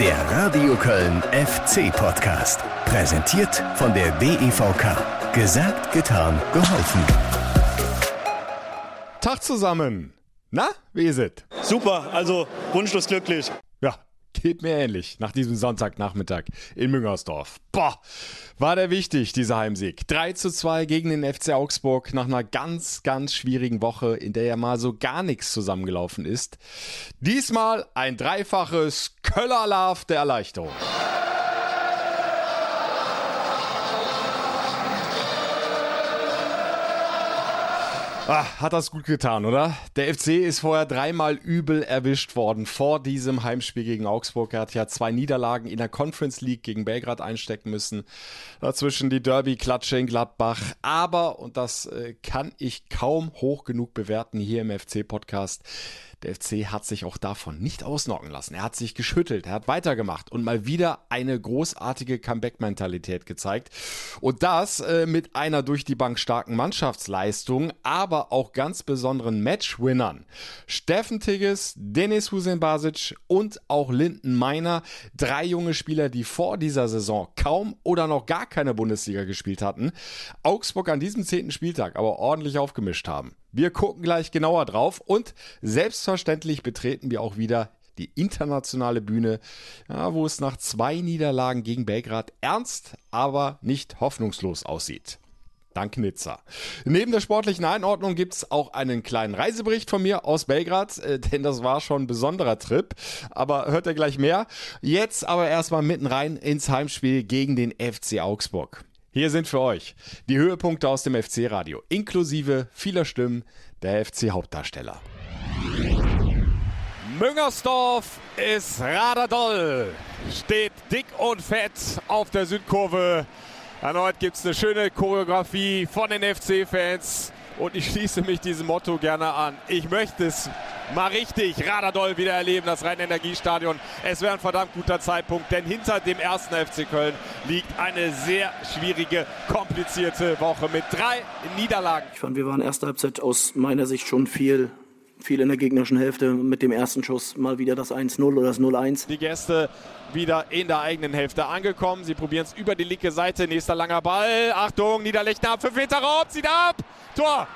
Der Radio Köln FC Podcast. Präsentiert von der DEVK. Gesagt, getan, geholfen. Tag zusammen. Na, wie ist es? Super, also wunschlos glücklich. Geht mir ähnlich nach diesem Sonntagnachmittag in Müngersdorf. Boah, war der wichtig, dieser Heimsieg. 3 zu 2 gegen den FC Augsburg nach einer ganz, ganz schwierigen Woche, in der ja mal so gar nichts zusammengelaufen ist. Diesmal ein dreifaches Köller-Love der Erleichterung. Ah, hat das gut getan, oder? Der FC ist vorher dreimal übel erwischt worden vor diesem Heimspiel gegen Augsburg. Er hat ja zwei Niederlagen in der Conference League gegen Belgrad einstecken müssen. Dazwischen die Derby-Klatsche in Gladbach. Aber, und das äh, kann ich kaum hoch genug bewerten hier im FC-Podcast, der FC hat sich auch davon nicht ausnocken lassen. Er hat sich geschüttelt, er hat weitergemacht und mal wieder eine großartige Comeback-Mentalität gezeigt. Und das äh, mit einer durch die Bank starken Mannschaftsleistung, aber auch ganz besonderen Matchwinnern. Steffen Tigges, Denis Hussein Basic und auch Linden Meiner. Drei junge Spieler, die vor dieser Saison kaum oder noch gar keine Bundesliga gespielt hatten. Augsburg an diesem zehnten Spieltag aber ordentlich aufgemischt haben. Wir gucken gleich genauer drauf und selbstverständlich betreten wir auch wieder die internationale Bühne, ja, wo es nach zwei Niederlagen gegen Belgrad ernst, aber nicht hoffnungslos aussieht. Dank Nizza. Neben der sportlichen Einordnung gibt es auch einen kleinen Reisebericht von mir aus Belgrad, äh, denn das war schon ein besonderer Trip. Aber hört ihr gleich mehr. Jetzt aber erstmal mitten rein ins Heimspiel gegen den FC Augsburg. Hier sind für euch die Höhepunkte aus dem FC-Radio, inklusive vieler Stimmen der FC-Hauptdarsteller. Müngersdorf ist Radadoll, steht dick und fett auf der Südkurve. Erneut gibt es eine schöne Choreografie von den FC-Fans und ich schließe mich diesem Motto gerne an. Ich möchte es mal richtig Radadoll wieder erleben, das Rhein-Energiestadion. Es wäre ein verdammt guter Zeitpunkt, denn hinter dem ersten FC Köln liegt eine sehr schwierige, komplizierte Woche mit drei Niederlagen. Ich fand, wir waren erste Halbzeit aus meiner Sicht schon viel viel in der gegnerischen Hälfte mit dem ersten Schuss mal wieder das 1-0 oder das 0-1. Die Gäste wieder in der eigenen Hälfte angekommen. Sie probieren es über die linke Seite. Nächster langer Ball. Achtung, Niederlechner, 5 Meter Raum, zieht ab. Tor,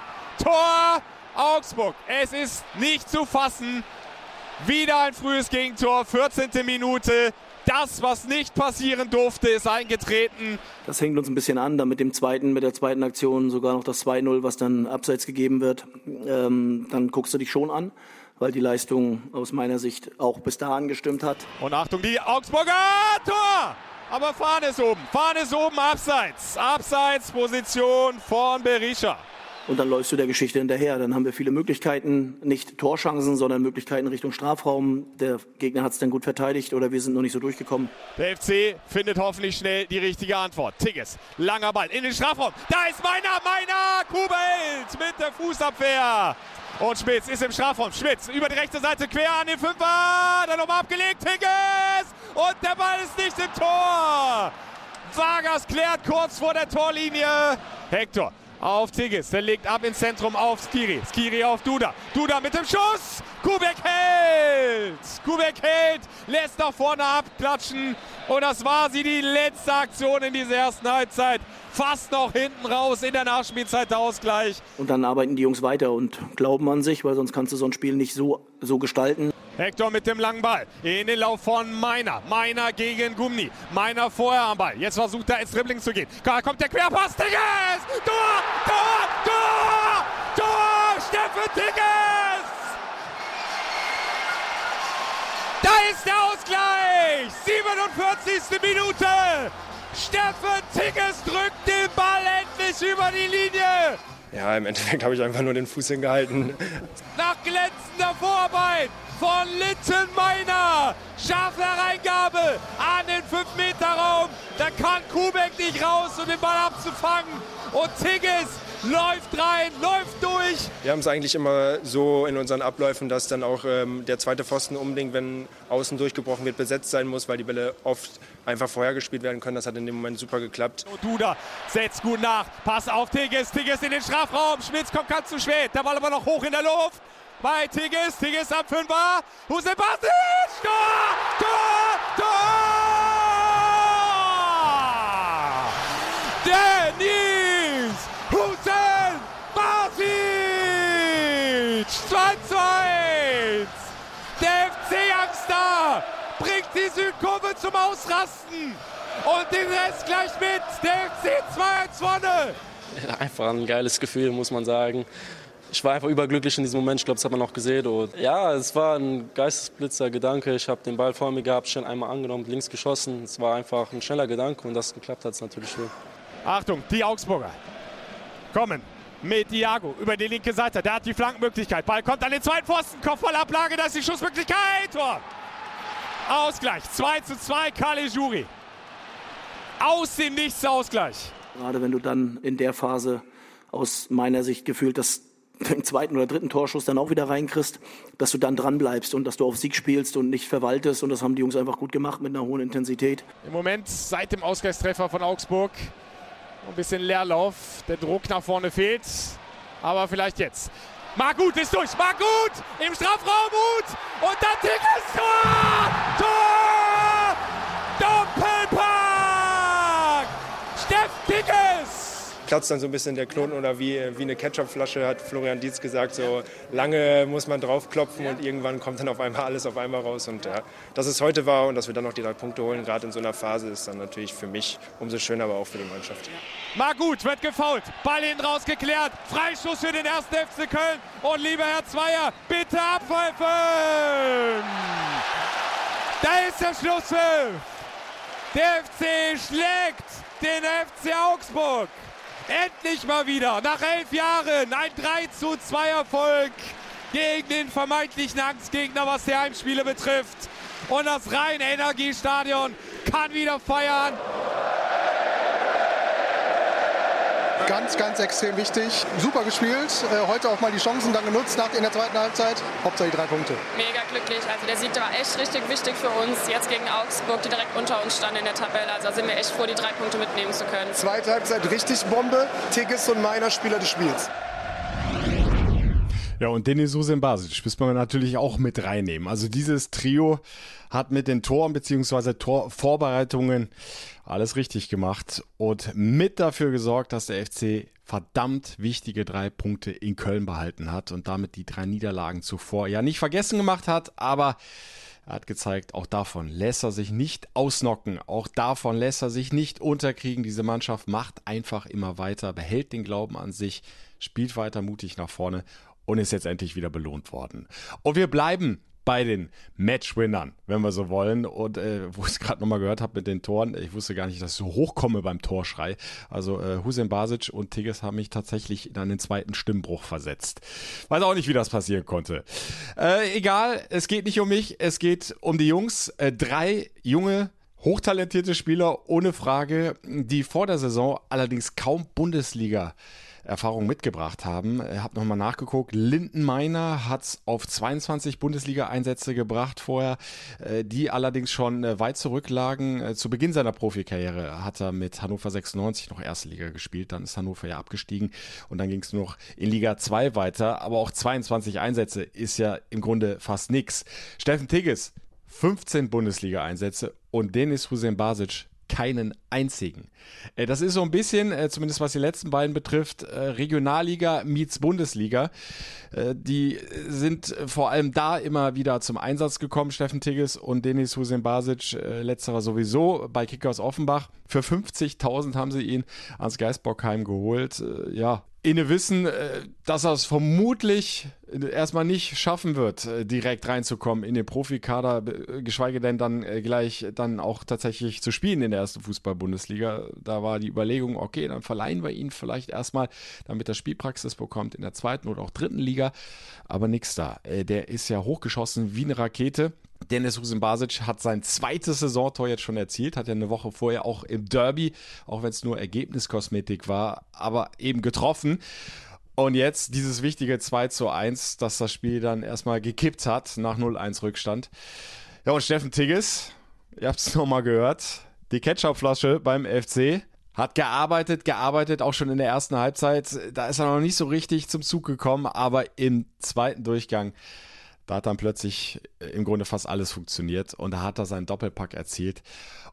Tor, Augsburg. Es ist nicht zu fassen. Wieder ein frühes Gegentor, 14. Minute. Das, was nicht passieren durfte, ist eingetreten. Das hängt uns ein bisschen an, da mit dem zweiten, mit der zweiten Aktion sogar noch das 2-0, was dann abseits gegeben wird. Ähm, dann guckst du dich schon an, weil die Leistung aus meiner Sicht auch bis dahin gestimmt hat. Und Achtung, die Augsburger Tor! Aber Fahne ist oben. Fahne ist oben, abseits. Abseits, Position von Berisha und dann läufst du der Geschichte hinterher. Dann haben wir viele Möglichkeiten, nicht Torchancen, sondern Möglichkeiten Richtung Strafraum. Der Gegner hat es dann gut verteidigt oder wir sind noch nicht so durchgekommen. Der FC findet hoffentlich schnell die richtige Antwort. Tigges, langer Ball in den Strafraum. Da ist meiner, meiner, Kubelt mit der Fußabwehr. Und Schmitz ist im Strafraum. Schmitz über die rechte Seite quer an den Fünfer. Dann nochmal abgelegt. Tigges. Und der Ball ist nicht im Tor. Vargas klärt kurz vor der Torlinie. Hector auf Tigges. Der legt ab ins Zentrum auf Skiri. Skiri auf Duda. Duda mit dem Schuss. Kubek hält. Kubek hält. Lässt nach vorne abklatschen. Und das war sie, die letzte Aktion in dieser ersten Halbzeit. Fast noch hinten raus in der Nachspielzeit der Ausgleich. Und dann arbeiten die Jungs weiter und glauben an sich, weil sonst kannst du so ein Spiel nicht so, so gestalten. Hector mit dem langen Ball in den Lauf von Meiner. Meiner gegen Gummi. Meiner vorher am Ball. Jetzt versucht er ins Dribbling zu gehen. Da kommt der Querpass. Tigges! Tor! Tor! Tor! Tor! Steffen Tigges! Da ist der Ausgleich! 47. Minute! Steffen Tigges drückt den Ball endlich über die Linie! Ja, im Endeffekt habe ich einfach nur den Fuß hingehalten. Nach glänzender Vorarbeit von Littenmeiner. Scharfe Hereingabe an den 5-Meter-Raum. Da kann Kubek nicht raus, um den Ball abzufangen. Und Tigges läuft rein, läuft durch. Wir haben es eigentlich immer so in unseren Abläufen, dass dann auch ähm, der zweite Pfosten unbedingt, wenn außen durchgebrochen wird, besetzt sein muss, weil die Bälle oft einfach vorher gespielt werden können. Das hat in dem Moment super geklappt. Duda setzt gut nach, Pass auf Tigges, Tigges in den Strafraum, Schmitz kommt ganz zu spät, der Ball aber noch hoch in der Luft. Bei Tigges, Tigges am Fünfer, Hussein Basic, Tor, Tor, Tor! Danny die Südkurve zum Ausrasten. Und den Rest gleich mit. Der FC 2-1 vorne. Einfach ein geiles Gefühl, muss man sagen. Ich war einfach überglücklich in diesem Moment, ich glaube, das hat man auch gesehen. Und ja, es war ein geistesblitzer Gedanke. Ich habe den Ball vor mir gehabt, schnell einmal angenommen, links geschossen. Es war einfach ein schneller Gedanke und das geklappt hat es natürlich schön. Achtung, die Augsburger kommen mit Iago über die linke Seite. Der hat die Flankenmöglichkeit. Ball kommt an den zweiten Pfosten. Kopfballablage, da ist die Schussmöglichkeit. Tor. Ausgleich. 2 zu 2, Kale Juri. Aus dem Nichts Ausgleich. Gerade wenn du dann in der Phase aus meiner Sicht gefühlt das den zweiten oder dritten Torschuss dann auch wieder reinkriegst, dass du dann dran bleibst und dass du auf Sieg spielst und nicht verwaltest. Und das haben die Jungs einfach gut gemacht mit einer hohen Intensität. Im Moment seit dem Ausgleichstreffer von Augsburg ein bisschen Leerlauf. Der Druck nach vorne fehlt. Aber vielleicht jetzt. Margut ist durch. Margut im Strafraum. Gut. Und dann Tickets. Tor! Tor! Doppelpack! Steff Tickets! Platzt dann so ein bisschen der Knoten oder wie, wie eine Ketchupflasche, hat Florian Dietz gesagt. So lange muss man draufklopfen und irgendwann kommt dann auf einmal alles auf einmal raus. Und ja, dass es heute war und dass wir dann noch die drei Punkte holen, gerade in so einer Phase, ist dann natürlich für mich umso schöner, aber auch für die Mannschaft. Margut wird gefault, Ball hinten rausgeklärt, Freischuss für den ersten FC Köln. Und lieber Herr Zweier, bitte abpfeifen! Da ist der Schlusspfiff! Der FC schlägt den FC Augsburg. Endlich mal wieder, nach elf Jahren, ein 3 zu 2 Erfolg gegen den vermeintlichen Angstgegner, was die Heimspiele betrifft. Und das Rhein-Energiestadion kann wieder feiern. Ganz, ganz extrem wichtig. Super gespielt. Äh, heute auch mal die Chancen dann genutzt nach, in der zweiten Halbzeit. Hauptsache die drei Punkte. Mega glücklich. Also der Sieg war echt richtig wichtig für uns. Jetzt gegen Augsburg, die direkt unter uns standen in der Tabelle. Also sind wir echt froh, die drei Punkte mitnehmen zu können. Zweite Halbzeit richtig Bombe. Tigges und meiner Spieler des Spiels. Ja, und Denis Susan Basic müssen wir natürlich auch mit reinnehmen. Also dieses Trio hat mit den Toren bzw. Torvorbereitungen alles richtig gemacht und mit dafür gesorgt, dass der FC verdammt wichtige drei Punkte in Köln behalten hat und damit die drei Niederlagen zuvor ja nicht vergessen gemacht hat, aber er hat gezeigt, auch davon lässt er sich nicht ausnocken, auch davon lässt er sich nicht unterkriegen. Diese Mannschaft macht einfach immer weiter, behält den Glauben an sich, spielt weiter mutig nach vorne und ist jetzt endlich wieder belohnt worden. Und wir bleiben bei den Matchwinnern, wenn wir so wollen. Und äh, wo ich es gerade nochmal gehört habe mit den Toren, ich wusste gar nicht, dass ich so hochkomme beim Torschrei. Also äh, Hussein Basic und Tigges haben mich tatsächlich in einen zweiten Stimmbruch versetzt. Weiß auch nicht, wie das passieren konnte. Äh, egal, es geht nicht um mich, es geht um die Jungs. Äh, drei junge hochtalentierte Spieler ohne Frage, die vor der Saison allerdings kaum Bundesliga Erfahrung mitgebracht haben. Ich habe nochmal nachgeguckt. Linden Meiner hat es auf 22 Bundesliga-Einsätze gebracht vorher, äh, die allerdings schon äh, weit zurücklagen. Äh, zu Beginn seiner Profikarriere hat er mit Hannover 96 noch erste Liga gespielt. Dann ist Hannover ja abgestiegen und dann ging es nur noch in Liga 2 weiter. Aber auch 22 Einsätze ist ja im Grunde fast nichts. Steffen Tigges, 15 Bundesliga-Einsätze und Denis Hussein Basic keinen einzigen. Äh, das ist so ein bisschen, äh, zumindest was die letzten beiden betrifft, äh, Regionalliga meets Bundesliga. Die sind vor allem da immer wieder zum Einsatz gekommen, Steffen Tigges und Denis Hussein Basic, letzterer sowieso bei Kickers Offenbach. Für 50.000 haben sie ihn ans Geisbockheim geholt. Ja, inne wissen, äh, dass er es vermutlich erstmal nicht schaffen wird, äh, direkt reinzukommen in den Profikader, geschweige denn dann äh, gleich dann auch tatsächlich zu spielen in der ersten Fußball-Bundesliga. Da war die Überlegung, okay, dann verleihen wir ihn vielleicht erstmal, damit er Spielpraxis bekommt in der zweiten oder auch dritten Liga. Aber nichts da. Der ist ja hochgeschossen wie eine Rakete. Dennis Husen Basic hat sein zweites Saisontor jetzt schon erzielt, hat ja eine Woche vorher auch im Derby, auch wenn es nur Ergebniskosmetik war, aber eben getroffen. Und jetzt dieses wichtige 2 zu 1, dass das Spiel dann erstmal gekippt hat nach 0-1 Rückstand. Ja, und Steffen Tigges, ihr habt es nochmal gehört, die Ketchupflasche beim FC hat gearbeitet, gearbeitet, auch schon in der ersten Halbzeit. Da ist er noch nicht so richtig zum Zug gekommen, aber im zweiten Durchgang da hat dann plötzlich äh, im Grunde fast alles funktioniert und da hat er seinen Doppelpack erzielt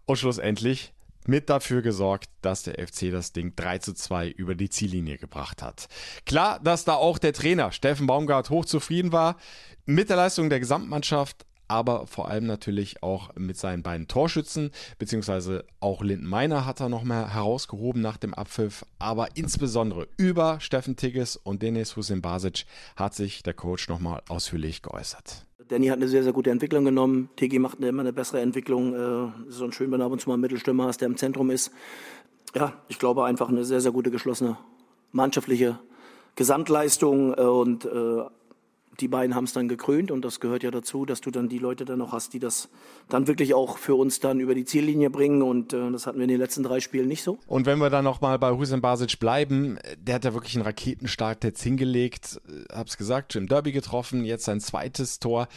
und schlussendlich mit dafür gesorgt, dass der FC das Ding 3 zu 2 über die Ziellinie gebracht hat. Klar, dass da auch der Trainer Steffen Baumgart hochzufrieden war mit der Leistung der Gesamtmannschaft, aber vor allem natürlich auch mit seinen beiden Torschützen, beziehungsweise auch Linden Meiner hat er nochmal herausgehoben nach dem Abpfiff, aber insbesondere über Steffen Tigges und Denis Husin Basic hat sich der Coach nochmal ausführlich geäußert. Danny hat eine sehr, sehr gute Entwicklung genommen. Tigi macht immer eine bessere Entwicklung. Es ist so schön, wenn du ab und zu mal einen Mittelstürmer hast, der im Zentrum ist. Ja, ich glaube einfach eine sehr, sehr gute geschlossene mannschaftliche Gesamtleistung äh, und äh, die beiden haben es dann gekrönt und das gehört ja dazu, dass du dann die Leute dann noch hast, die das dann wirklich auch für uns dann über die Ziellinie bringen und äh, das hatten wir in den letzten drei Spielen nicht so. Und wenn wir dann nochmal bei Hussein Basic bleiben, der hat ja wirklich einen Raketenstart jetzt hingelegt, äh, hab's gesagt, im Derby getroffen, jetzt sein zweites Tor.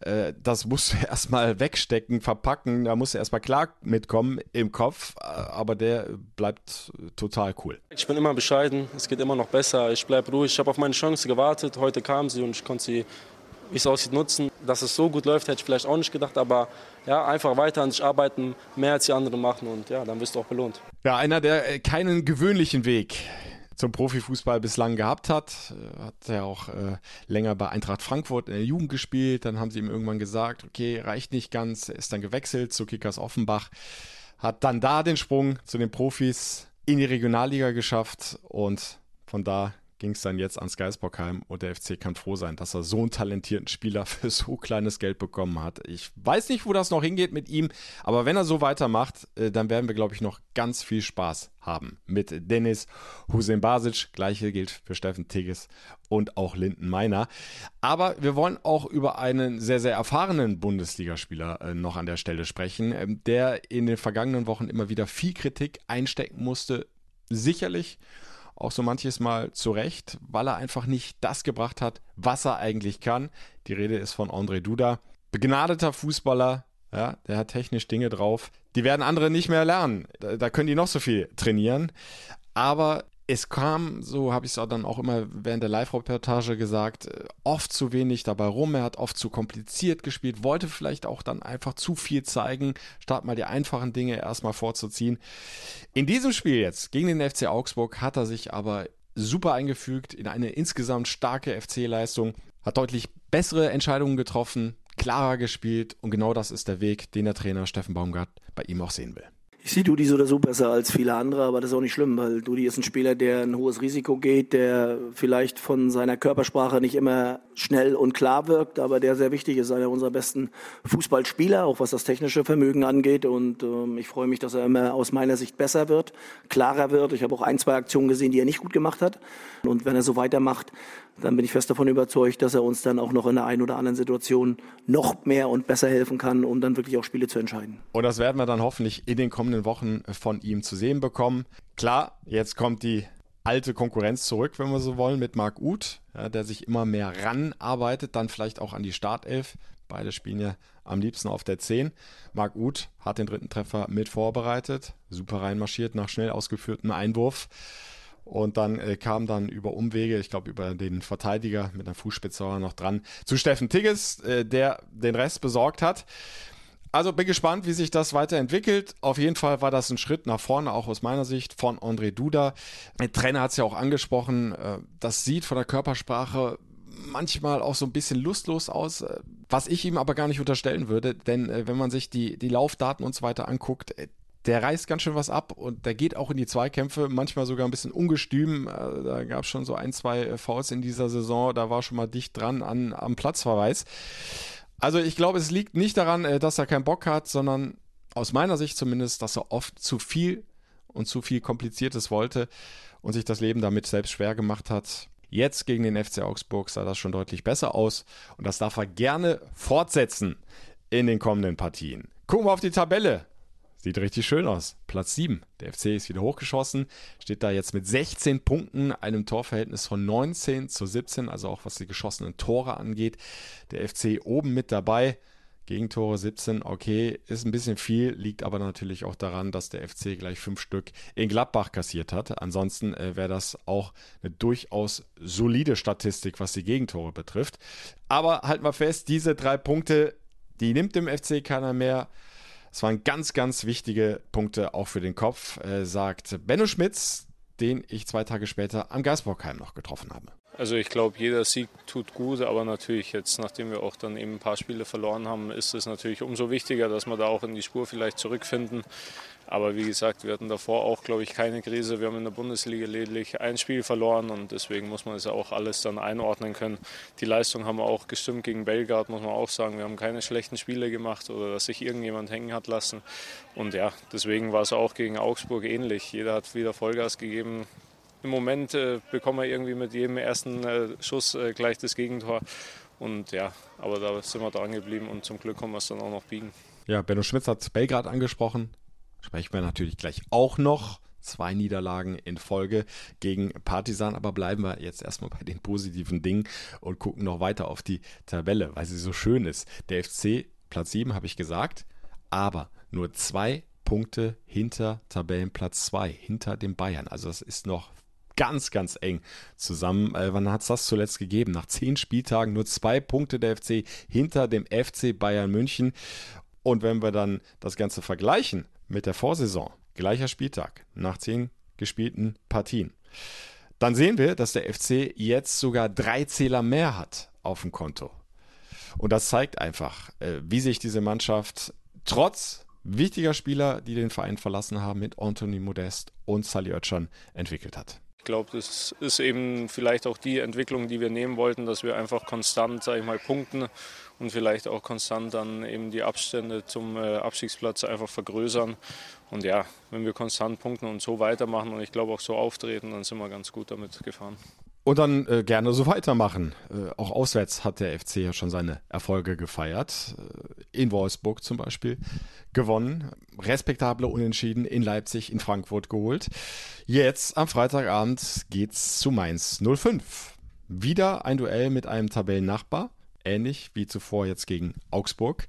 Äh, das musst du erstmal wegstecken, verpacken, da musst du erstmal klar mitkommen im Kopf, äh, aber der bleibt total cool. Ich bin immer bescheiden, es geht immer noch besser, ich bleibe ruhig, ich habe auf meine Chance gewartet, heute kam sie und ich konnte sie, wie es aussieht, nutzen. Dass es so gut läuft, hätte ich vielleicht auch nicht gedacht, aber ja, einfach weiter an sich arbeiten, mehr als die anderen machen und ja, dann wirst du auch belohnt. Ja, einer, der äh, keinen gewöhnlichen Weg zum Profifußball bislang gehabt hat. Äh, hat ja auch äh, länger bei Eintracht Frankfurt in der Jugend gespielt. Dann haben sie ihm irgendwann gesagt, okay, reicht nicht ganz. Er ist dann gewechselt zu Kickers Offenbach. Hat dann da den Sprung zu den Profis in die Regionalliga geschafft und von da ging es dann jetzt ans Geisbockheim und der FC kann froh sein, dass er so einen talentierten Spieler für so kleines Geld bekommen hat. Ich weiß nicht, wo das noch hingeht mit ihm, aber wenn er so weitermacht, äh, dann werden wir, glaube ich, noch ganz viel Spaß haben mit Dennis Hussein Basic. Gleiche gilt für Steffen Tigges und auch Linden Meiner. Aber wir wollen auch über einen sehr, sehr erfahrenen Bundesligaspieler äh, noch an der Stelle sprechen, ähm, der in den vergangenen Wochen immer wieder viel Kritik einstecken musste. Sicherlich auch so manches Mal zurecht, weil er einfach nicht das gebracht hat, was er eigentlich kann. Die Rede ist von André Duda. Begnadeter Fußballer, ja, der hat technisch Dinge drauf. Die werden andere nicht mehr lernen. Da, da können die noch so viel trainieren. Aber es kam, so habe ich es dann auch immer während der Live-Reportage gesagt, äh, oft zu wenig dabei rum. Er hat oft zu kompliziert gespielt, wollte vielleicht auch dann einfach zu viel zeigen, statt mal die einfachen Dinge erstmal vorzuziehen. In diesem Spiel jetzt gegen den FC Augsburg hat er sich aber super eingefügt in eine insgesamt starke FC-Leistung, hat deutlich bessere Entscheidungen getroffen, klarer gespielt und genau das ist der Weg, den der Trainer Steffen Baumgart bei ihm auch sehen will. Ich sehe Dudi so oder so besser als viele andere, aber das ist auch nicht schlimm, weil Dudi ist ein Spieler, der ein hohes Risiko geht, der vielleicht von seiner Körpersprache nicht immer schnell und klar wirkt, aber der sehr wichtig ist, einer unserer besten Fußballspieler, auch was das technische Vermögen angeht. Und ähm, ich freue mich, dass er immer aus meiner Sicht besser wird, klarer wird. Ich habe auch ein, zwei Aktionen gesehen, die er nicht gut gemacht hat. Und wenn er so weitermacht, dann bin ich fest davon überzeugt, dass er uns dann auch noch in der einen oder anderen Situation noch mehr und besser helfen kann, um dann wirklich auch Spiele zu entscheiden. Und das werden wir dann hoffentlich in den kommenden Wochen von ihm zu sehen bekommen. Klar, jetzt kommt die alte Konkurrenz zurück, wenn wir so wollen, mit Marc Uth, ja, der sich immer mehr ranarbeitet, dann vielleicht auch an die Startelf. Beide spielen ja am liebsten auf der 10. Marc Uth hat den dritten Treffer mit vorbereitet, super reinmarschiert nach schnell ausgeführtem Einwurf. Und dann äh, kam dann über Umwege, ich glaube über den Verteidiger mit einer Fußspitze noch dran, zu Steffen Tigges, äh, der den Rest besorgt hat. Also bin gespannt, wie sich das weiterentwickelt. Auf jeden Fall war das ein Schritt nach vorne, auch aus meiner Sicht, von André Duda. Der Trainer hat es ja auch angesprochen. Äh, das sieht von der Körpersprache manchmal auch so ein bisschen lustlos aus, äh, was ich ihm aber gar nicht unterstellen würde, denn äh, wenn man sich die, die Laufdaten und so weiter anguckt, der reißt ganz schön was ab und der geht auch in die Zweikämpfe, manchmal sogar ein bisschen ungestüm. Da gab es schon so ein, zwei Fouls in dieser Saison, da war schon mal dicht dran an, am Platzverweis. Also ich glaube, es liegt nicht daran, äh, dass er keinen Bock hat, sondern aus meiner Sicht zumindest, dass er oft zu viel und zu viel Kompliziertes wollte und sich das Leben damit selbst schwer gemacht hat. Jetzt gegen den FC Augsburg sah das schon deutlich besser aus und das darf er gerne fortsetzen in den kommenden Partien. Gucken wir auf die Tabelle. Sieht richtig schön aus. Platz 7. Der FC ist wieder hochgeschossen. Steht da jetzt mit 16 Punkten, einem Torverhältnis von 19 zu 17, also auch was die geschossenen Tore angeht. Der FC oben mit dabei. Gegentore 17, okay, ist ein bisschen viel, liegt aber natürlich auch daran, dass der FC gleich fünf Stück in Gladbach kassiert hat. Ansonsten äh, wäre das auch eine durchaus solide Statistik, was die Gegentore betrifft. Aber halten wir fest, diese drei Punkte, die nimmt dem FC keiner mehr. Es waren ganz, ganz wichtige Punkte auch für den Kopf, äh, sagt Benno Schmitz, den ich zwei Tage später am Geisbockheim noch getroffen habe. Also ich glaube, jeder Sieg tut gut, aber natürlich jetzt, nachdem wir auch dann eben ein paar Spiele verloren haben, ist es natürlich umso wichtiger, dass wir da auch in die Spur vielleicht zurückfinden. Aber wie gesagt, wir hatten davor auch, glaube ich, keine Krise. Wir haben in der Bundesliga lediglich ein Spiel verloren und deswegen muss man es auch alles dann einordnen können. Die Leistung haben wir auch gestimmt gegen Belgrad, muss man auch sagen. Wir haben keine schlechten Spiele gemacht oder dass sich irgendjemand hängen hat lassen. Und ja, deswegen war es auch gegen Augsburg ähnlich. Jeder hat wieder Vollgas gegeben. Im Moment äh, bekommen wir irgendwie mit jedem ersten äh, Schuss äh, gleich das Gegentor. Und ja, aber da sind wir dran geblieben und zum Glück kommen wir es dann auch noch biegen. Ja, Benno Schmitz hat Belgrad angesprochen sprechen wir natürlich gleich auch noch. Zwei Niederlagen in Folge gegen Partisan, aber bleiben wir jetzt erstmal bei den positiven Dingen und gucken noch weiter auf die Tabelle, weil sie so schön ist. Der FC Platz 7 habe ich gesagt, aber nur zwei Punkte hinter Tabellenplatz 2, hinter dem Bayern. Also das ist noch ganz, ganz eng zusammen. Äh, wann hat es das zuletzt gegeben? Nach zehn Spieltagen nur zwei Punkte der FC hinter dem FC Bayern München. Und wenn wir dann das Ganze vergleichen mit der Vorsaison, gleicher Spieltag, nach zehn gespielten Partien, dann sehen wir, dass der FC jetzt sogar drei Zähler mehr hat auf dem Konto. Und das zeigt einfach, äh, wie sich diese Mannschaft trotz wichtiger Spieler, die den Verein verlassen haben, mit Anthony Modest und Sally Oetschan entwickelt hat. Ich glaube, das ist eben vielleicht auch die Entwicklung, die wir nehmen wollten, dass wir einfach konstant, sage ich mal, punkten und vielleicht auch konstant dann eben die Abstände zum äh, Abstiegsplatz einfach vergrößern. Und ja, wenn wir konstant punkten und so weitermachen und ich glaube auch so auftreten, dann sind wir ganz gut damit gefahren. Und dann äh, gerne so weitermachen. Äh, auch auswärts hat der FC ja schon seine Erfolge gefeiert. Äh, in Wolfsburg zum Beispiel gewonnen. Respektable Unentschieden in Leipzig, in Frankfurt geholt. Jetzt am Freitagabend geht's zu Mainz 05. Wieder ein Duell mit einem Tabellennachbar ähnlich wie zuvor jetzt gegen Augsburg.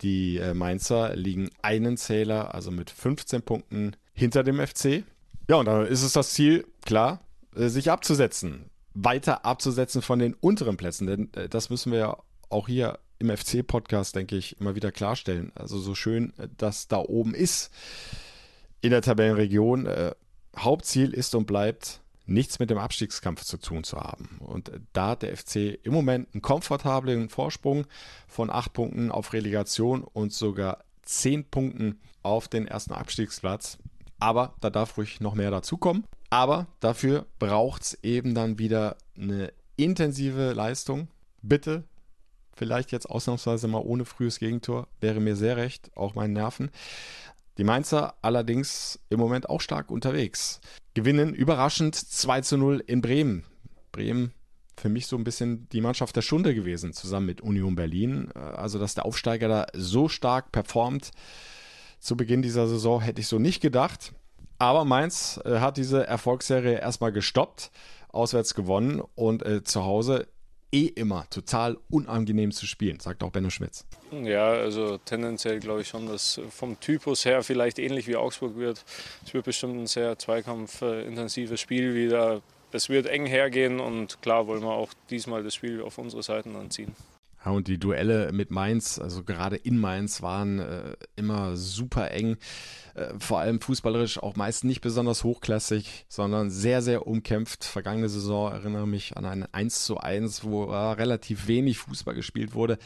Die äh, Mainzer liegen einen Zähler, also mit 15 Punkten hinter dem FC. Ja, und dann ist es das Ziel, klar, äh, sich abzusetzen. Weiter abzusetzen von den unteren Plätzen, denn äh, das müssen wir ja auch hier im FC-Podcast, denke ich, immer wieder klarstellen. Also so schön das da oben ist in der Tabellenregion. Hauptziel ist und bleibt nichts mit dem Abstiegskampf zu tun zu haben. Und da hat der FC im Moment einen komfortablen Vorsprung von acht Punkten auf Relegation und sogar zehn Punkten auf den ersten Abstiegsplatz. Aber da darf ruhig noch mehr dazukommen. Aber dafür braucht es eben dann wieder eine intensive Leistung. Bitte, vielleicht jetzt ausnahmsweise mal ohne frühes Gegentor, wäre mir sehr recht, auch meinen Nerven. Die Mainzer allerdings im Moment auch stark unterwegs. Gewinnen überraschend 2 zu 0 in Bremen. Bremen für mich so ein bisschen die Mannschaft der Stunde gewesen, zusammen mit Union Berlin. Also, dass der Aufsteiger da so stark performt zu Beginn dieser Saison, hätte ich so nicht gedacht. Aber Mainz äh, hat diese Erfolgsserie erstmal gestoppt, auswärts gewonnen und äh, zu Hause eh immer total unangenehm zu spielen, sagt auch Benno Schmitz. Ja, also tendenziell glaube ich schon, dass vom Typus her vielleicht ähnlich wie Augsburg wird. Es wird bestimmt ein sehr zweikampfintensives Spiel wieder. Es wird eng hergehen und klar wollen wir auch diesmal das Spiel auf unsere Seiten anziehen. Ja, und die Duelle mit Mainz, also gerade in Mainz, waren äh, immer super eng. Äh, vor allem fußballerisch auch meist nicht besonders hochklassig, sondern sehr, sehr umkämpft. Vergangene Saison erinnere mich an ein 1 zu 1, wo äh, relativ wenig Fußball gespielt wurde.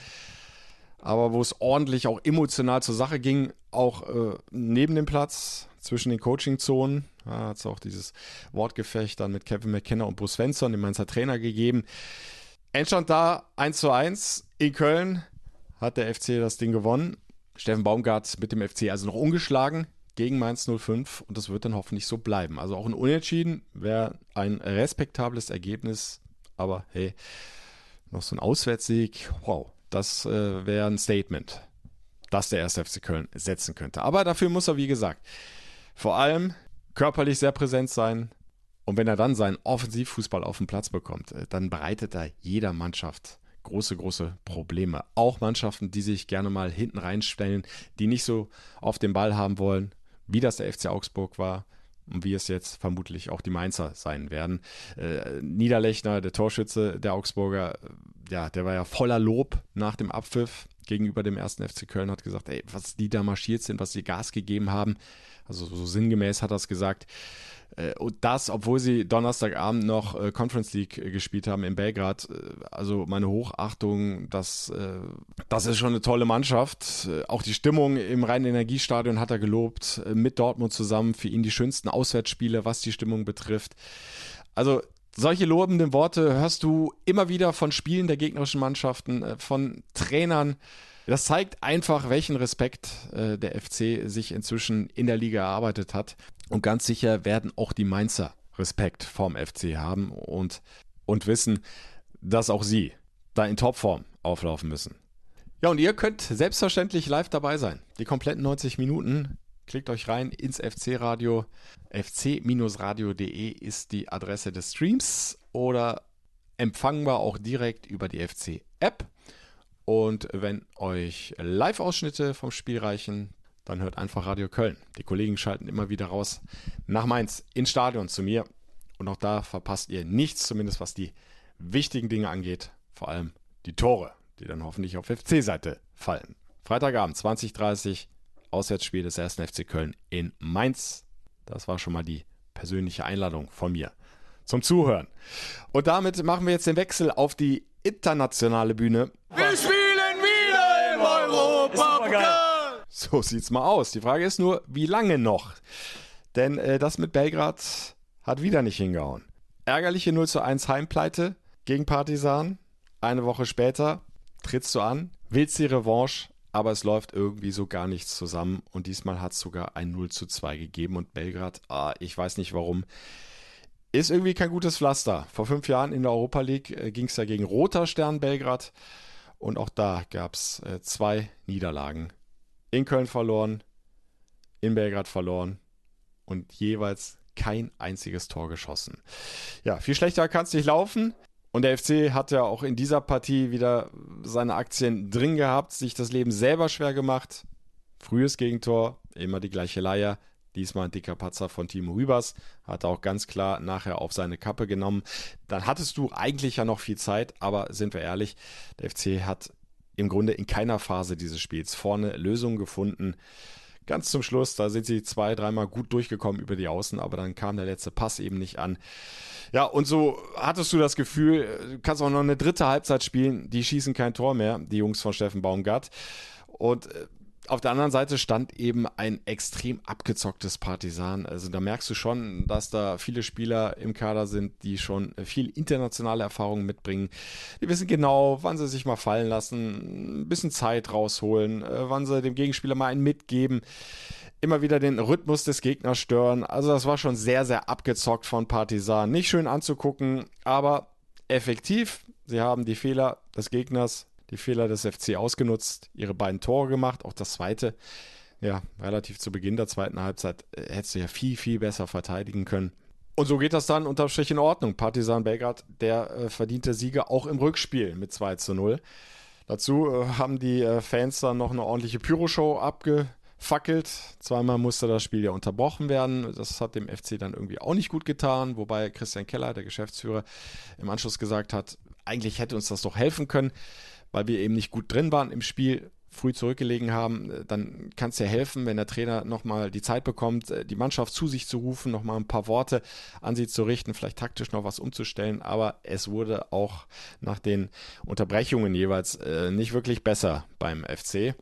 Aber wo es ordentlich auch emotional zur Sache ging, auch äh, neben dem Platz, zwischen den Coaching-Zonen. Hat es auch dieses Wortgefecht dann mit Kevin McKenna und Bruce Svensson, dem Mainzer Trainer, gegeben. Endstand da 1 zu 1 in Köln hat der FC das Ding gewonnen. Steffen Baumgart mit dem FC also noch ungeschlagen gegen Mainz 05 und das wird dann hoffentlich so bleiben. Also auch ein Unentschieden wäre ein respektables Ergebnis, aber hey, noch so ein Auswärtssieg, wow, das äh, wäre ein Statement, das der erste FC Köln setzen könnte. Aber dafür muss er, wie gesagt, vor allem körperlich sehr präsent sein, und wenn er dann seinen Offensivfußball auf den Platz bekommt, äh, dann bereitet er jeder Mannschaft große, große Probleme. Auch Mannschaften, die sich gerne mal hinten reinstellen, die nicht so auf den Ball haben wollen, wie das der FC Augsburg war und wie es jetzt vermutlich auch die Mainzer sein werden. Äh, Niederlechner, der Torschütze der Augsburger, äh, ja, der war ja voller Lob nach dem Abpfiff. Gegenüber dem ersten FC Köln, hat gesagt, ey, was die da marschiert sind, was sie Gas gegeben haben. Also so sinngemäß hat er es gesagt. Äh, und das, obwohl sie Donnerstagabend noch äh, Conference League äh, gespielt haben in Belgrad. Also meine Hochachtung, das, das ist schon eine tolle Mannschaft. Auch die Stimmung im Rhein-Energiestadion hat er gelobt. Mit Dortmund zusammen für ihn die schönsten Auswärtsspiele, was die Stimmung betrifft. Also solche lobenden Worte hörst du immer wieder von Spielen der gegnerischen Mannschaften, von Trainern. Das zeigt einfach, welchen Respekt der FC sich inzwischen in der Liga erarbeitet hat. Und ganz sicher werden auch die Mainzer Respekt vorm FC haben und, und wissen, dass auch sie da in Topform auflaufen müssen. Ja, und ihr könnt selbstverständlich live dabei sein. Die kompletten 90 Minuten. Klickt euch rein ins FC-Radio. fc-radio.de ist die Adresse des Streams oder empfangbar auch direkt über die FC-App. Und wenn euch Live-Ausschnitte vom Spiel reichen, dann hört einfach Radio Köln. Die Kollegen schalten immer wieder raus nach Mainz ins Stadion zu mir. Und auch da verpasst ihr nichts, zumindest was die wichtigen Dinge angeht. Vor allem die Tore, die dann hoffentlich auf FC-Seite fallen. Freitagabend 20.30 Auswärtsspiel des 1. FC Köln in Mainz. Das war schon mal die persönliche Einladung von mir zum Zuhören. Und damit machen wir jetzt den Wechsel auf die internationale Bühne. Wir spielen wieder im Europa. So sieht's mal aus. Die Frage ist nur, wie lange noch? Denn äh, das mit Belgrad hat wieder nicht hingehauen. Ärgerliche 0 zu 1 Heimpleite gegen Partisan. Eine Woche später trittst du an, willst die Revanche, aber es läuft irgendwie so gar nichts zusammen. Und diesmal hat es sogar ein 0 zu 2 gegeben. Und Belgrad, ah, ich weiß nicht warum, ist irgendwie kein gutes Pflaster. Vor fünf Jahren in der Europa League äh, ging es ja gegen Roter Stern Belgrad. Und auch da gab es äh, zwei Niederlagen in Köln verloren, in Belgrad verloren und jeweils kein einziges Tor geschossen. Ja, viel schlechter kann es nicht laufen. Und der FC hat ja auch in dieser Partie wieder seine Aktien drin gehabt, sich das Leben selber schwer gemacht. Frühes Gegentor, immer die gleiche Leier. Diesmal ein dicker Patzer von Timo Hübers. Hat auch ganz klar nachher auf seine Kappe genommen. Dann hattest du eigentlich ja noch viel Zeit, aber sind wir ehrlich, der FC hat im Grunde in keiner Phase dieses Spiels vorne Lösungen gefunden. Ganz zum Schluss, da sind sie zwei, dreimal gut durchgekommen über die Außen, aber dann kam der letzte Pass eben nicht an. Ja, und so hattest du das Gefühl, du kannst auch noch eine dritte Halbzeit spielen, die schießen kein Tor mehr, die Jungs von Steffen Baumgart. Und äh, auf der anderen Seite stand eben ein extrem abgezocktes Partisan. Also da merkst du schon, dass da viele Spieler im Kader sind, die schon viel internationale Erfahrung mitbringen. Die wissen genau, wann sie sich mal fallen lassen, ein bisschen Zeit rausholen, äh, wann sie dem Gegenspieler mal einen mitgeben immer wieder den Rhythmus des Gegners stören. Also das war schon sehr, sehr abgezockt von Partisan. Nicht schön anzugucken, aber effektiv. Sie haben die Fehler des Gegners die Fehler des FC ausgenutzt, ihre beiden Tore gemacht, auch das zweite. Ja, relativ zu Beginn der zweiten Halbzeit äh, hättest du ja viel, viel besser verteidigen können. Und so geht das dann unterm Strich in Ordnung. Partisan Belgrad, der äh, verdiente Sieger auch im Rückspiel mit 2 zu 0. Dazu äh, haben die äh, Fans dann noch eine ordentliche Pyroshow abgefackelt. Zweimal musste das Spiel ja unterbrochen werden. Das hat dem FC dann irgendwie auch nicht gut getan, wobei Christian Keller, der Geschäftsführer, im Anschluss gesagt hat, eigentlich hätte uns das doch helfen können weil wir eben nicht gut drin waren im Spiel, früh zurückgelegen haben, äh, dann kann es ja helfen, wenn der Trainer nochmal die Zeit bekommt, äh, die Mannschaft zu sich zu rufen, nochmal ein paar Worte an sie zu richten, vielleicht taktisch noch was umzustellen. Aber es wurde auch nach den Unterbrechungen jeweils äh, nicht wirklich besser beim FC.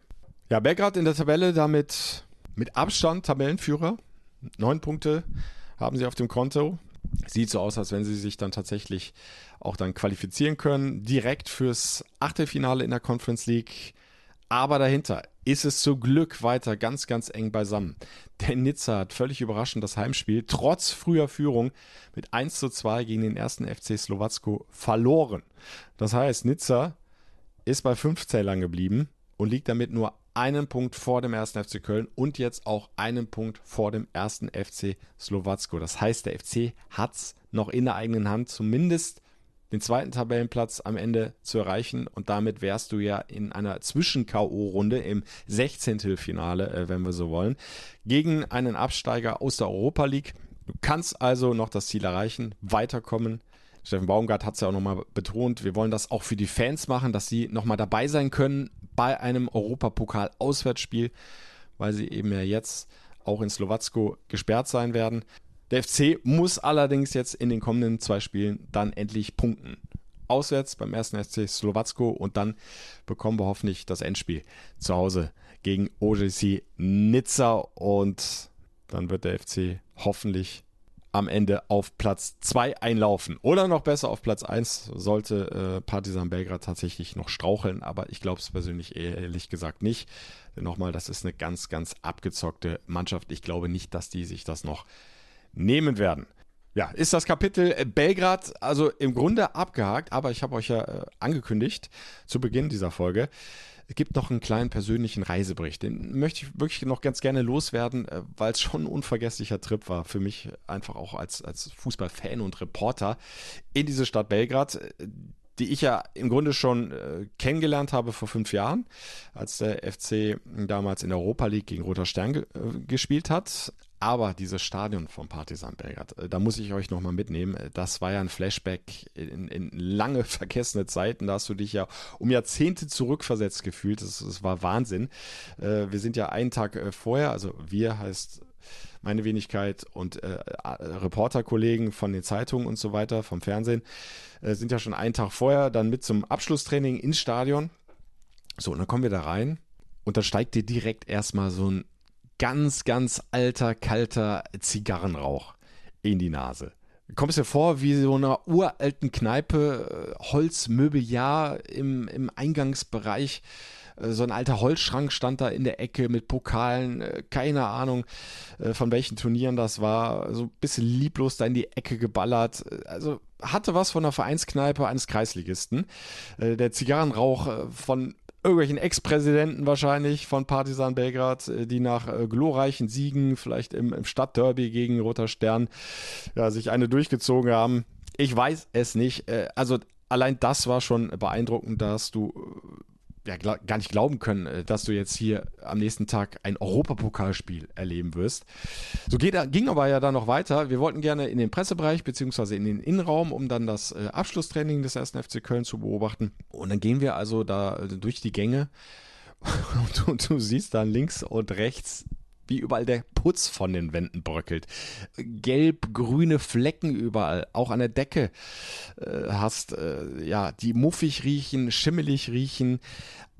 Ja, Belgrad in der Tabelle damit mit Abstand Tabellenführer. Neun Punkte haben sie auf dem Konto. Sieht so aus, als wenn sie sich dann tatsächlich auch dann qualifizieren können, direkt fürs Achtelfinale in der Conference League. Aber dahinter ist es zum Glück weiter ganz, ganz eng beisammen. Denn Nizza hat völlig überraschend das Heimspiel trotz früher Führung mit 1 zu 2 gegen den ersten FC Slowacko verloren. Das heißt, Nizza ist bei fünf Zählern geblieben und liegt damit nur einen Punkt vor dem ersten FC Köln und jetzt auch einen Punkt vor dem ersten FC Slowacko. Das heißt, der FC hat es noch in der eigenen Hand, zumindest den zweiten Tabellenplatz am Ende zu erreichen und damit wärst du ja in einer Zwischen-KO-Runde im 16. Finale, äh, wenn wir so wollen, gegen einen Absteiger aus der Europa League. Du kannst also noch das Ziel erreichen, weiterkommen. Steffen Baumgart hat es ja auch nochmal betont, wir wollen das auch für die Fans machen, dass sie nochmal dabei sein können bei einem Europapokal-Auswärtsspiel, weil sie eben ja jetzt auch in Slowacko gesperrt sein werden. Der FC muss allerdings jetzt in den kommenden zwei Spielen dann endlich punkten. Auswärts beim ersten FC Slowacko und dann bekommen wir hoffentlich das Endspiel zu Hause gegen OGC Nizza und dann wird der FC hoffentlich am Ende auf Platz 2 einlaufen. Oder noch besser auf Platz 1 sollte äh, Partizan Belgrad tatsächlich noch straucheln, aber ich glaube es persönlich ehrlich gesagt nicht. Denn nochmal, das ist eine ganz, ganz abgezockte Mannschaft. Ich glaube nicht, dass die sich das noch nehmen werden. Ja, ist das Kapitel Belgrad also im Grunde abgehakt, aber ich habe euch ja äh, angekündigt zu Beginn dieser Folge, es gibt noch einen kleinen persönlichen Reisebericht. Den möchte ich wirklich noch ganz gerne loswerden, äh, weil es schon ein unvergesslicher Trip war für mich, einfach auch als, als Fußballfan und Reporter in diese Stadt Belgrad die ich ja im Grunde schon äh, kennengelernt habe vor fünf Jahren, als der FC damals in der Europa League gegen Roter Stern ge äh, gespielt hat. Aber dieses Stadion von Partizan Belgrad, äh, da muss ich euch nochmal mitnehmen. Äh, das war ja ein Flashback in, in, lange vergessene Zeiten. Da hast du dich ja um Jahrzehnte zurückversetzt gefühlt. Das, das war Wahnsinn. Äh, wir sind ja einen Tag vorher, also wir heißt meine Wenigkeit und äh, Reporterkollegen von den Zeitungen und so weiter, vom Fernsehen, äh, sind ja schon einen Tag vorher dann mit zum Abschlusstraining ins Stadion. So, und dann kommen wir da rein und da steigt dir direkt erstmal so ein ganz, ganz alter, kalter Zigarrenrauch in die Nase. Kommst dir vor wie so einer uralten Kneipe, äh, Holzmöbeljahr im, im Eingangsbereich. Äh, so ein alter Holzschrank stand da in der Ecke mit Pokalen, äh, keine Ahnung von welchen Turnieren das war, so ein bisschen lieblos da in die Ecke geballert. Also hatte was von einer Vereinskneipe eines Kreisligisten. Der Zigarrenrauch von irgendwelchen Ex-Präsidenten wahrscheinlich von Partisan Belgrad, äh, die nach äh, glorreichen Siegen, vielleicht im, Stadtderby gegen Roter Stern, ja, sich eine durchgezogen haben. Ich weiß es nicht. Äh, also allein das war schon beeindruckend, dass du ja, gar nicht glauben können, äh, dass du jetzt hier am nächsten Tag ein Europapokalspiel erleben wirst. So geht, ging aber ja dann noch weiter. Wir wollten gerne in den Pressebereich beziehungsweise in den Innenraum, um dann das äh, Abschlusstraining des ersten FC Köln zu beobachten. Und dann gehen wir also da äh, durch die Gänge und, und du siehst dann links und rechts wie überall der Putz von den Wänden bröckelt. Gelb-grüne Flecken überall, auch an der Decke äh, hast, äh, ja, die muffig riechen, schimmelig riechen.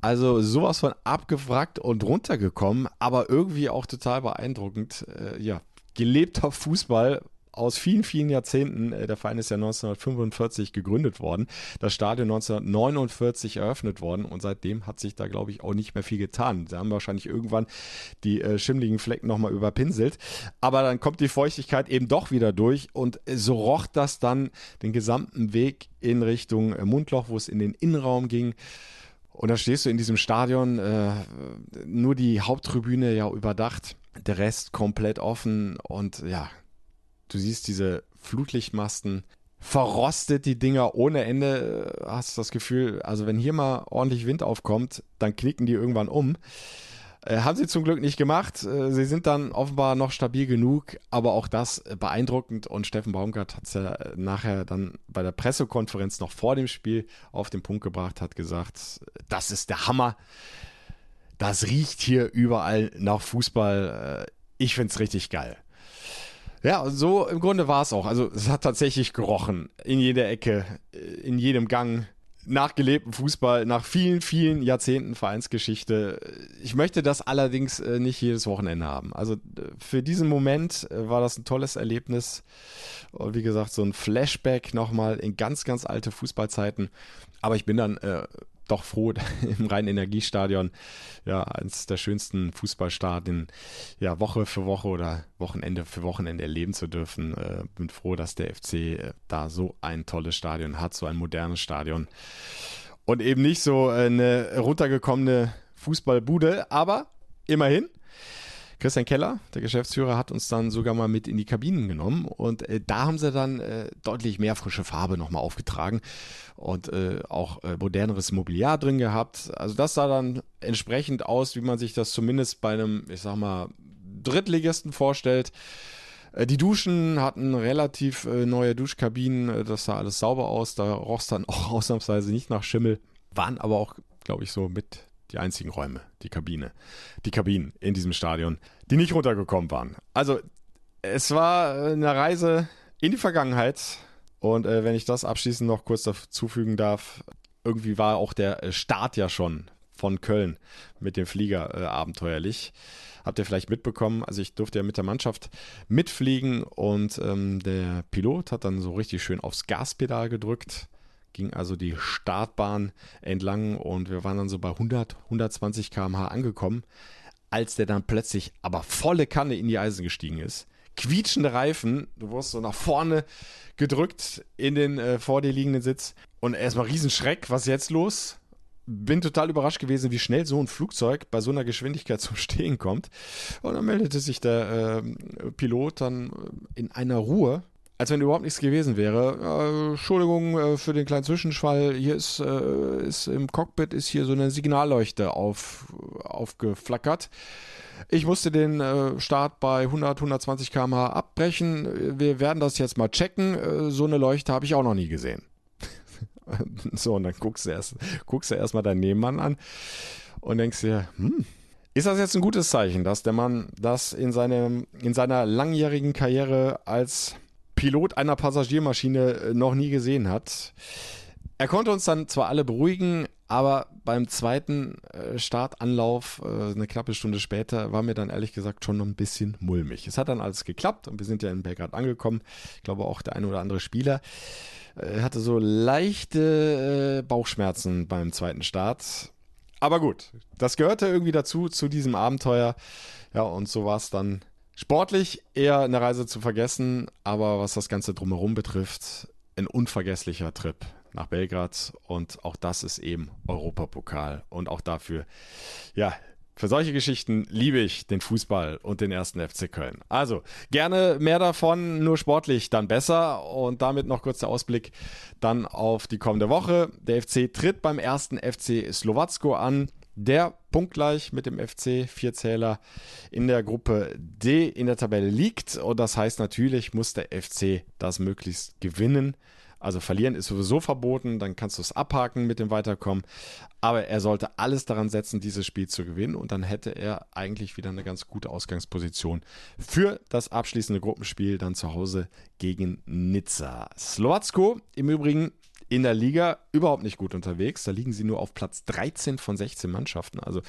Also sowas von abgewrackt und runtergekommen, aber irgendwie auch total beeindruckend. Äh, ja, gelebter Fußball aus vielen, vielen Jahrzehnten. Äh, der Verein ist ja 1945 gegründet worden, das Stadion 1949 eröffnet worden und seitdem hat sich da, glaube ich, auch nicht mehr viel getan. Sie haben wahrscheinlich irgendwann die äh, schimmligen Flecken nochmal überpinselt, aber dann kommt die Feuchtigkeit eben doch wieder durch und so roch das dann den gesamten Weg in Richtung äh, Mundloch, wo es in den Innenraum ging. Und da stehst du in diesem Stadion, äh, nur die Haupttribüne ja überdacht, der Rest komplett offen und ja, Du siehst diese Flutlichtmasten, verrostet die Dinger ohne Ende. Hast das Gefühl, also wenn hier mal ordentlich Wind aufkommt, dann knicken die irgendwann um. Äh, haben sie zum Glück nicht gemacht. Äh, sie sind dann offenbar noch stabil genug, aber auch das beeindruckend. Und Steffen Baumgart hat es ja nachher dann bei der Pressekonferenz noch vor dem Spiel auf den Punkt gebracht, hat gesagt, das ist der Hammer. Das riecht hier überall nach Fußball. Äh, ich finde es richtig geil. Ja, so im Grunde war es auch. Also es hat tatsächlich gerochen. In jeder Ecke, äh, in jedem Gang. Nach gelebtem Fußball, nach vielen, vielen Jahrzehnten Vereinsgeschichte. Ich möchte das allerdings äh, nicht jedes Wochenende haben. Also für diesen Moment äh, war das ein tolles Erlebnis. Und wie gesagt, so ein Flashback nochmal in ganz, ganz alte Fußballzeiten. Aber ich bin dann äh, doch froh, im Rhein-Energiestadion, ja, eines der schönsten Fußballstadien, ja, Woche für Woche oder Wochenende für Wochenende erleben zu dürfen. Äh, bin froh, dass der FC äh, da so ein tolles Stadion hat, so ein modernes Stadion. Und eben nicht so eine runtergekommene Fußballbude, aber immerhin Christian Keller, der Geschäftsführer, hat uns dann sogar mal mit in die Kabinen genommen und äh, da haben sie dann äh, deutlich mehr frische Farbe nochmal aufgetragen und äh, auch äh, moderneres Mobiliar drin gehabt. Also das sah dann entsprechend aus, wie man sich das zumindest bei einem, ich sag mal, Drittligisten vorstellt. Äh, die Duschen hatten relativ äh, neue Duschkabinen, das sah alles sauber aus, da roch es dann auch ausnahmsweise nicht nach Schimmel, waren aber auch, glaube ich, so mit die einzigen Räume, die Kabine, die Kabinen in diesem Stadion, die nicht runtergekommen waren. Also es war eine Reise in die Vergangenheit und äh, wenn ich das abschließend noch kurz dazufügen darf, irgendwie war auch der äh, Start ja schon von Köln mit dem Flieger äh, abenteuerlich. Habt ihr vielleicht mitbekommen? Also ich durfte ja mit der Mannschaft mitfliegen und ähm, der Pilot hat dann so richtig schön aufs Gaspedal gedrückt ging also die Startbahn entlang und wir waren dann so bei 100, 120 km/h angekommen, als der dann plötzlich aber volle Kanne in die Eisen gestiegen ist. Quietschende Reifen, du wurdest so nach vorne gedrückt in den äh, vor dir liegenden Sitz und erstmal Riesenschreck, was ist jetzt los? Bin total überrascht gewesen, wie schnell so ein Flugzeug bei so einer Geschwindigkeit zum Stehen kommt. Und dann meldete sich der äh, Pilot dann in einer Ruhe, als wenn überhaupt nichts gewesen wäre. Äh, Entschuldigung äh, für den kleinen Zwischenfall. Hier ist, äh, ist im Cockpit ist hier so eine Signalleuchte auf, aufgeflackert. Ich musste den äh, Start bei 100, 120 km/h abbrechen. Wir werden das jetzt mal checken. Äh, so eine Leuchte habe ich auch noch nie gesehen. so, und dann guckst du erst, guckst du erstmal deinen Nebenmann an und denkst dir, hm, ist das jetzt ein gutes Zeichen, dass der Mann das in, seinem, in seiner langjährigen Karriere als Pilot einer Passagiermaschine äh, noch nie gesehen hat. Er konnte uns dann zwar alle beruhigen, aber beim zweiten äh, Startanlauf, äh, eine knappe Stunde später, war mir dann ehrlich gesagt schon noch ein bisschen mulmig. Es hat dann alles geklappt und wir sind ja in Belgrad angekommen. Ich glaube auch der eine oder andere Spieler hatte so leichte Bauchschmerzen beim zweiten Start. Aber gut, das gehörte irgendwie dazu, zu diesem Abenteuer. Ja, und so war es dann Sportlich eher eine Reise zu vergessen, aber was das Ganze drumherum betrifft, ein unvergesslicher Trip nach Belgrad und auch das ist eben Europapokal und auch dafür, ja, für solche Geschichten liebe ich den Fußball und den ersten FC Köln. Also gerne mehr davon, nur sportlich dann besser. Und damit noch kurz der Ausblick dann auf die kommende Woche. Der FC tritt beim ersten FC Slowacko an der punktgleich mit dem FC Vierzähler in der Gruppe D in der Tabelle liegt. Und das heißt natürlich, muss der FC das möglichst gewinnen. Also verlieren ist sowieso verboten, dann kannst du es abhaken mit dem Weiterkommen. Aber er sollte alles daran setzen, dieses Spiel zu gewinnen. Und dann hätte er eigentlich wieder eine ganz gute Ausgangsposition für das abschließende Gruppenspiel dann zu Hause gegen Nizza. Slowacko im Übrigen in der Liga überhaupt nicht gut unterwegs. Da liegen sie nur auf Platz 13 von 16 Mannschaften. Also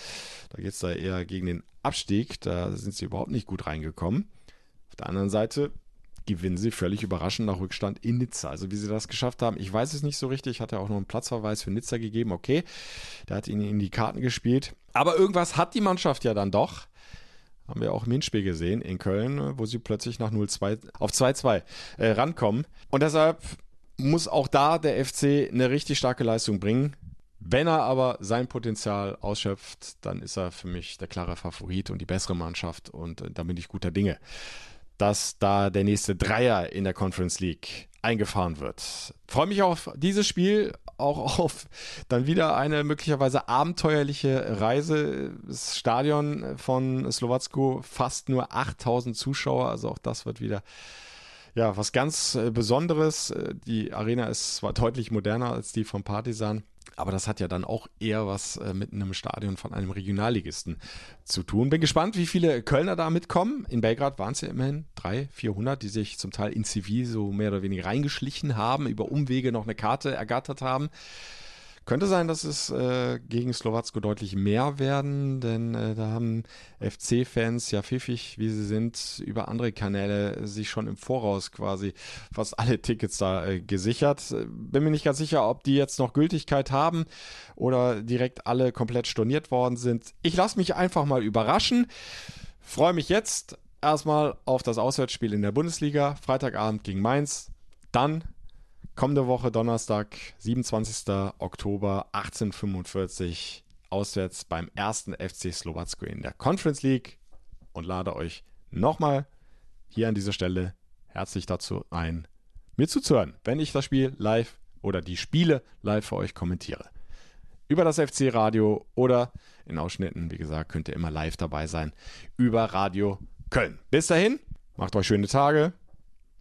da geht es da eher gegen den Abstieg. Da sind sie überhaupt nicht gut reingekommen. Auf der anderen Seite gewinnen sie völlig überraschend nach Rückstand in Nizza. Also wie sie das geschafft haben, ich weiß es nicht so richtig. Hat er auch noch einen Platzverweis für Nizza gegeben. Okay, der hat ihnen in die Karten gespielt. Aber irgendwas hat die Mannschaft ja dann doch. Haben wir auch im Hinspiel gesehen in Köln, wo sie plötzlich nach 0-2 auf 2-2 äh, rankommen. Und deshalb muss auch da der FC eine richtig starke Leistung bringen. Wenn er aber sein Potenzial ausschöpft, dann ist er für mich der klare Favorit und die bessere Mannschaft und äh, da bin ich guter Dinge, dass da der nächste Dreier in der Conference League eingefahren wird. Freue mich auf dieses Spiel, auch auf dann wieder eine möglicherweise abenteuerliche Reise. Das Stadion von Slowacko fast nur 8000 Zuschauer, also auch das wird wieder ja, was ganz äh, Besonderes. Äh, die Arena ist zwar deutlich moderner als die vom Partisan, aber das hat ja dann auch eher was äh, mit einem Stadion von einem Regionalligisten zu tun. Bin gespannt, wie viele Kölner da mitkommen. In Belgrad waren es ja immerhin 300, 400, die sich zum Teil in Zivil so mehr oder weniger reingeschlichen haben, über Umwege noch eine Karte ergattert haben. Könnte sein, dass es äh, gegen Slowacko deutlich mehr werden, denn äh, da haben FC-Fans ja pfiffig, wie sie sind, über andere Kanäle sich schon im Voraus quasi fast alle Tickets da äh, gesichert. Bin mir nicht ganz sicher, ob die jetzt noch Gültigkeit haben oder direkt alle komplett storniert worden sind. Ich lasse mich einfach mal überraschen. Freue mich jetzt erstmal auf das Auswärtsspiel in der Bundesliga, Freitagabend gegen Mainz. Dann Kommende Woche Donnerstag, 27. Oktober 1845 auswärts beim ersten FC Slowacko in der Conference League und lade euch nochmal hier an dieser Stelle herzlich dazu ein, mir zuzuhören, wenn ich das Spiel live oder die Spiele live für euch kommentiere. Über das FC Radio oder in Ausschnitten, wie gesagt, könnt ihr immer live dabei sein über Radio Köln. Bis dahin, macht euch schöne Tage.